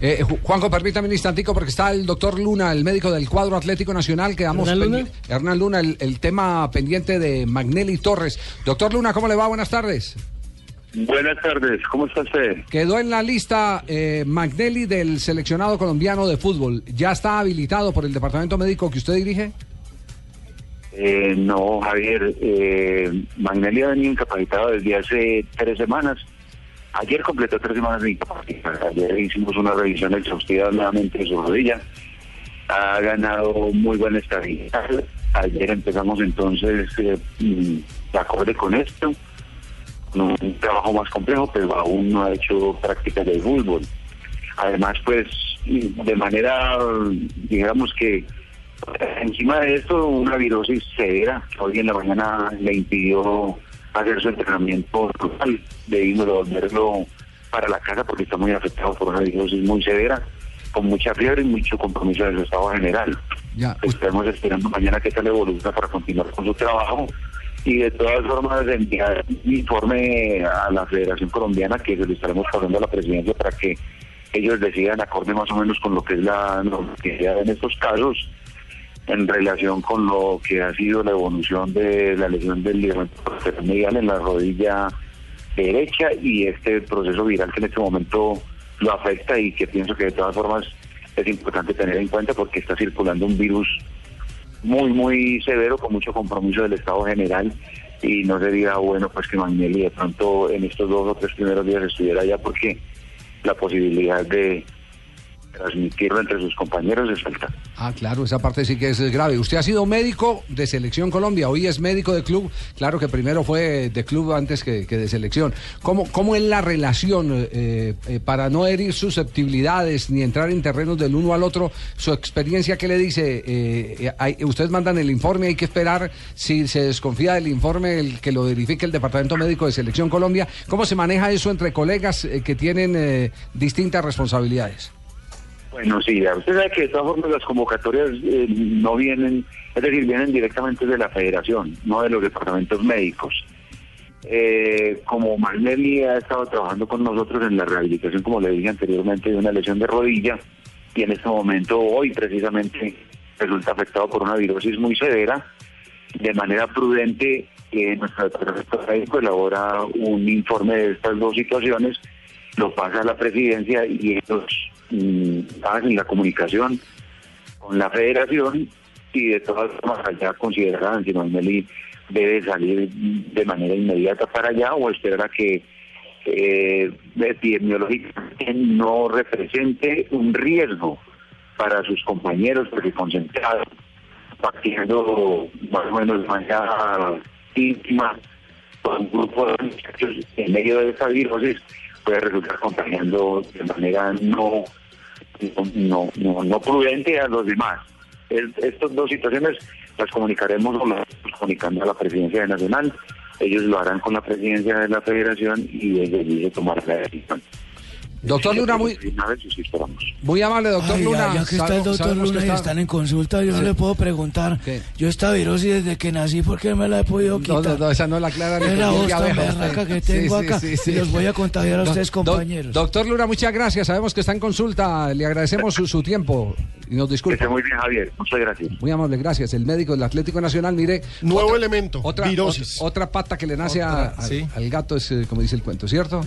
Eh, Ju- Juanjo, permítame un instantico porque está el doctor Luna, el médico del cuadro Atlético Nacional. Quedamos ¿Hernán Luna? Hernán Luna, el, el tema pendiente de Magnelli Torres. Doctor Luna, ¿cómo le va? Buenas tardes. Buenas tardes, ¿cómo está usted? Quedó en la lista eh, Magnelli del seleccionado colombiano de fútbol. ¿Ya está habilitado por el departamento médico que usted dirige? Eh, no, Javier, eh, Magnelli ha venido incapacitado desde hace tres semanas. Ayer completó tres semanas de incapacidad. Ayer hicimos una revisión exhaustiva nuevamente de su rodilla. Ha ganado muy buena estabilidad. Ayer empezamos entonces eh, mm, de con esto. Un trabajo más complejo, pero aún no ha hecho prácticas de fútbol. Además, pues, de manera, digamos que encima de esto, una virosis severa hoy en la mañana le impidió hacer su entrenamiento total. Debimos devolverlo para la casa porque está muy afectado por una virosis muy severa, con mucha fiebre y mucho compromiso del estado general. Ya. Estamos esperando mañana que tal evoluciona para continuar con su trabajo y de todas formas enviar un informe a la Federación Colombiana que se lo estaremos pasando a la presidencia para que ellos decidan acorde más o menos con lo que es la normatividad en estos casos en relación con lo que ha sido la evolución de la lesión del ligamento medial en la rodilla derecha y este proceso viral que en este momento lo afecta y que pienso que de todas formas es importante tener en cuenta porque está circulando un virus muy, muy severo, con mucho compromiso del Estado General y no sería bueno pues que Magnelli de pronto en estos dos o tres primeros días estuviera allá porque la posibilidad de transmitirlo entre sus compañeros es alta. Ah, claro, esa parte sí que es grave. Usted ha sido médico de Selección Colombia, hoy es médico de club. Claro que primero fue de club antes que, que de selección. ¿Cómo, ¿Cómo es la relación eh, eh, para no herir susceptibilidades ni entrar en terrenos del uno al otro? Su experiencia, ¿qué le dice? Eh, ustedes mandan el informe, hay que esperar si se desconfía del informe el que lo verifique el Departamento Médico de Selección Colombia. ¿Cómo se maneja eso entre colegas que tienen distintas responsabilidades? Bueno, sí, ya usted sabe que de todas formas las convocatorias eh, no vienen, es decir, vienen directamente de la federación, no de los departamentos médicos. Eh, como Magnelli ha estado trabajando con nosotros en la rehabilitación, como le dije anteriormente, de una lesión de rodilla, y en este momento, hoy precisamente, resulta afectado por una virosis muy severa, de manera prudente, eh, nuestro departamento médico elabora un informe de estas dos situaciones, lo pasa a la presidencia y ellos mm, hacen la comunicación con la federación y de todas formas allá considerarán si Magnelli debe salir de manera inmediata para allá o esperar a que eh, epidemiológicamente no represente un riesgo para sus compañeros porque concentrados partiendo más o menos de manera íntima con un grupo de muchachos en medio de esta virosis puede resultar contagiando de manera no no, no, no prudente a los demás. Es- estas dos situaciones las comunicaremos o las comunicando a la presidencia de Nacional. Ellos lo harán con la presidencia de la federación y desde allí se tomará la decisión. Doctor Luna, muy, muy amable, doctor Ay, Luna. ya, que está el doctor que Luna y está- están en consulta, yo no le puedo preguntar. ¿Qué? Yo esta virosis desde que nací, ¿por qué me la he podido quitar? no, no, esa no la aclara ni Es la voz tan berraca que tengo Sí, acá sí, sí, y sí. los voy a contagiar a Do- ustedes, do- compañeros. doctor Luna, muchas gracias. Sabemos que está en consulta. Le agradecemos su, su tiempo y nos Que disculpa. esté muy bien, Javier. Muchas gracias. Muy amable, gracias. El médico del Atlético Nacional, mire. Nuevo otra- elemento, Otra, virosis. otra, otra pata que le nace a- al gato es, eh, como dice el cuento, ¿cierto?